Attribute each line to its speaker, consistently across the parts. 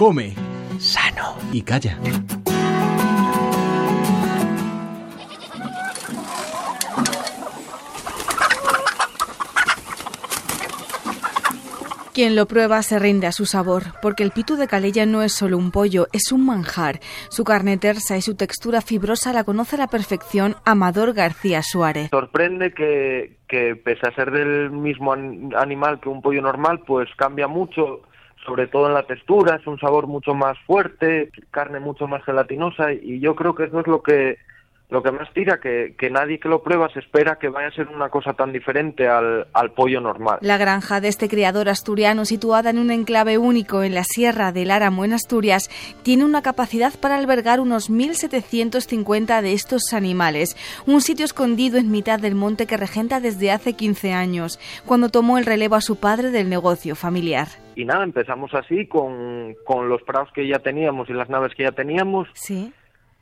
Speaker 1: Come sano y calla.
Speaker 2: Quien lo prueba se rinde a su sabor, porque el pitu de Calella no es solo un pollo, es un manjar. Su carne tersa y su textura fibrosa la conoce a la perfección Amador García Suárez.
Speaker 3: Sorprende que, que pese a ser del mismo animal que un pollo normal, pues cambia mucho, sobre todo en la textura, es un sabor mucho más fuerte, carne mucho más gelatinosa y yo creo que eso es lo que lo que más tira, que, que nadie que lo prueba se espera que vaya a ser una cosa tan diferente al, al, pollo normal.
Speaker 2: La granja de este criador asturiano, situada en un enclave único en la Sierra del Áramo en Asturias, tiene una capacidad para albergar unos 1.750 de estos animales, un sitio escondido en mitad del monte que regenta desde hace 15 años, cuando tomó el relevo a su padre del negocio familiar.
Speaker 3: Y nada, empezamos así con, con los prados que ya teníamos y las naves que ya teníamos.
Speaker 2: Sí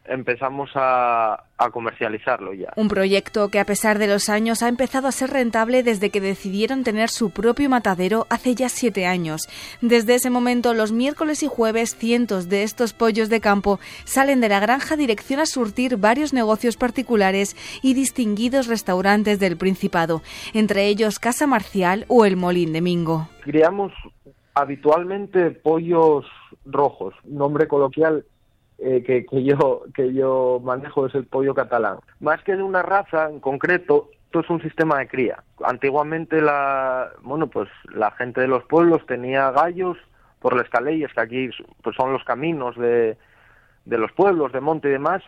Speaker 3: empezamos a, a, comercializarlo ya.
Speaker 2: Un proyecto que a pesar de los años ha empezado a ser rentable desde que decidieron tener su propio matadero hace ya siete años. Desde ese momento, los miércoles y jueves, cientos de estos pollos de campo salen de la granja dirección a surtir varios negocios particulares y distinguidos restaurantes del Principado, entre ellos Casa Marcial o el Molín de Mingo.
Speaker 3: Criamos habitualmente pollos rojos, nombre coloquial eh, que, que, yo, que yo manejo es el pollo catalán. Más que de una raza en concreto, esto es un sistema de cría. Antiguamente la, bueno, pues la gente de los pueblos tenía gallos por las caleyas, que aquí pues son los caminos de, de los pueblos, de monte y demás,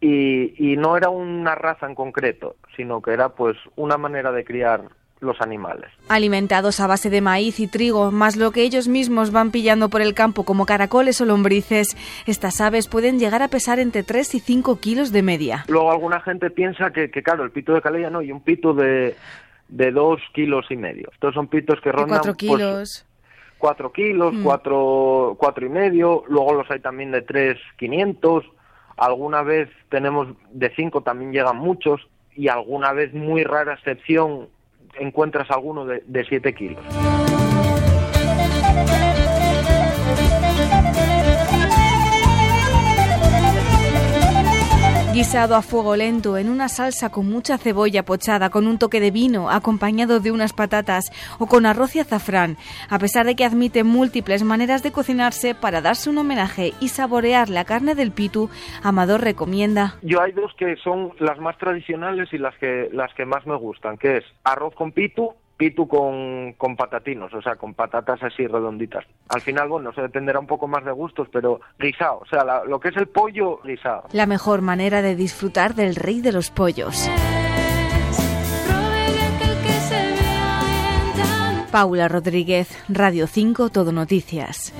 Speaker 3: y, y no era una raza en concreto, sino que era pues una manera de criar los animales.
Speaker 2: Alimentados a base de maíz y trigo, más lo que ellos mismos van pillando por el campo como caracoles o lombrices, estas aves pueden llegar a pesar entre 3 y 5 kilos de media.
Speaker 3: Luego alguna gente piensa que, que claro, el pito de calella no, y un pito de, de 2 kilos y medio. Estos son pitos que rondan...
Speaker 2: 4 kilos.
Speaker 3: Pues, 4 kilos, 4 mm. cuatro y medio, luego los hay también de 3, 500, alguna vez tenemos de 5, también llegan muchos, y alguna vez muy rara excepción encuentras alguno de, de 7 kilos.
Speaker 2: Guisado a fuego lento en una salsa con mucha cebolla pochada, con un toque de vino, acompañado de unas patatas o con arroz y azafrán, a pesar de que admite múltiples maneras de cocinarse para darse un homenaje y saborear la carne del pitu, Amador recomienda.
Speaker 3: Yo hay dos que son las más tradicionales y las que, las que más me gustan, que es arroz con pitu pitu con, con, patatinos, o sea, con patatas así redonditas. Al final, bueno, se dependerá un poco más de gustos, pero guisado, o sea, lo que es el pollo guisado.
Speaker 2: La mejor manera de disfrutar del rey de los pollos. Paula Rodríguez, Radio 5, Todo Noticias.